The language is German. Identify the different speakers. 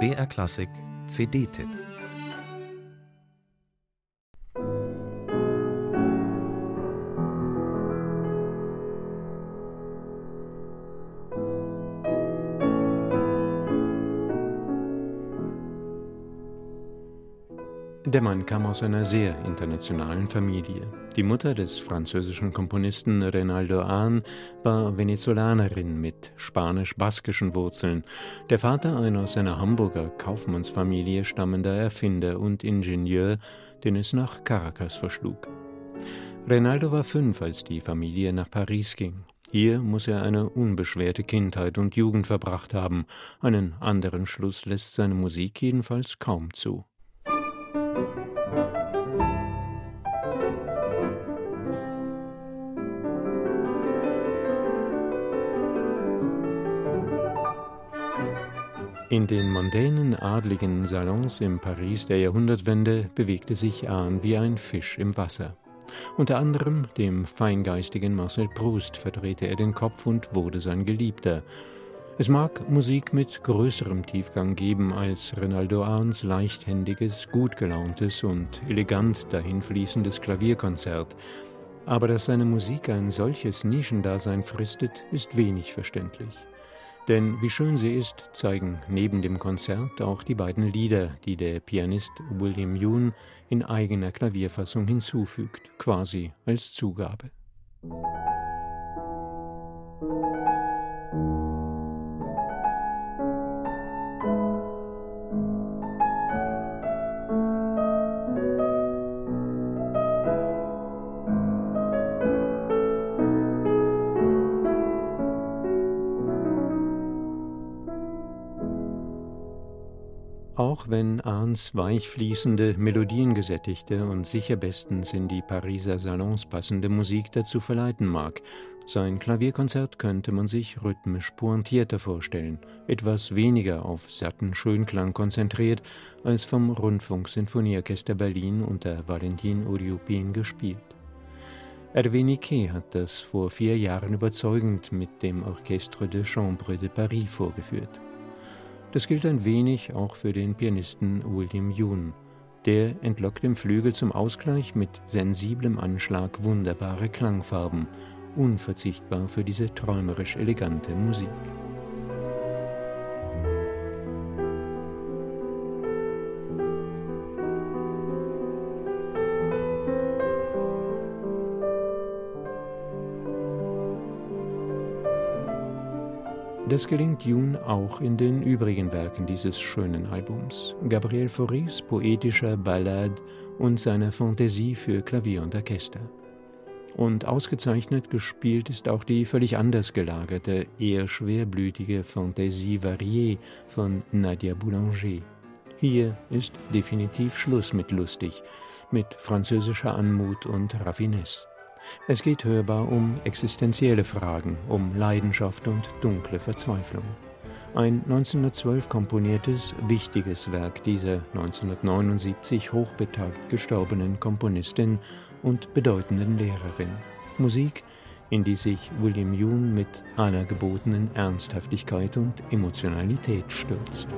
Speaker 1: BR Klassik CD-Tipp
Speaker 2: Der Mann kam aus einer sehr internationalen Familie. Die Mutter des französischen Komponisten Renaldo Ahn war Venezolanerin mit spanisch-baskischen Wurzeln. Der Vater ein aus einer Hamburger Kaufmannsfamilie stammender Erfinder und Ingenieur, den es nach Caracas verschlug. Renaldo war fünf, als die Familie nach Paris ging. Hier muss er eine unbeschwerte Kindheit und Jugend verbracht haben. Einen anderen Schluss lässt seine Musik jedenfalls kaum zu. In den mondänen adligen Salons im Paris der Jahrhundertwende bewegte sich Ahn wie ein Fisch im Wasser. Unter anderem dem feingeistigen Marcel Proust verdrehte er den Kopf und wurde sein Geliebter. Es mag Musik mit größerem Tiefgang geben als Renaldo Ahns leichthändiges, gut gelauntes und elegant dahinfließendes Klavierkonzert. Aber dass seine Musik ein solches Nischendasein fristet, ist wenig verständlich. Denn wie schön sie ist, zeigen neben dem Konzert auch die beiden Lieder, die der Pianist William Yoon in eigener Klavierfassung hinzufügt, quasi als Zugabe. Auch wenn Arns weich fließende, melodiengesättigte und sicher bestens in die Pariser Salons passende Musik dazu verleiten mag, sein Klavierkonzert könnte man sich rhythmisch pointierter vorstellen, etwas weniger auf satten Schönklang konzentriert, als vom Rundfunksinfonieorchester Berlin unter Valentin Uriupin gespielt. Hervé Niquet hat das vor vier Jahren überzeugend mit dem Orchestre de Chambre de Paris vorgeführt. Das gilt ein wenig auch für den Pianisten William Yoon. Der entlockt dem Flügel zum Ausgleich mit sensiblem Anschlag wunderbare Klangfarben, unverzichtbar für diese träumerisch elegante Musik. Das gelingt June auch in den übrigen Werken dieses schönen Albums. Gabriel Fauris poetischer Ballade und seiner Fantasie für Klavier und Orchester. Und ausgezeichnet gespielt ist auch die völlig anders gelagerte, eher schwerblütige Fantaisie variée von Nadia Boulanger. Hier ist definitiv Schluss mit lustig, mit französischer Anmut und Raffinesse. Es geht hörbar um existenzielle Fragen, um Leidenschaft und dunkle Verzweiflung. Ein 1912 komponiertes, wichtiges Werk dieser 1979 hochbetagt gestorbenen Komponistin und bedeutenden Lehrerin. Musik, in die sich William Yoon mit aller gebotenen Ernsthaftigkeit und Emotionalität stürzt.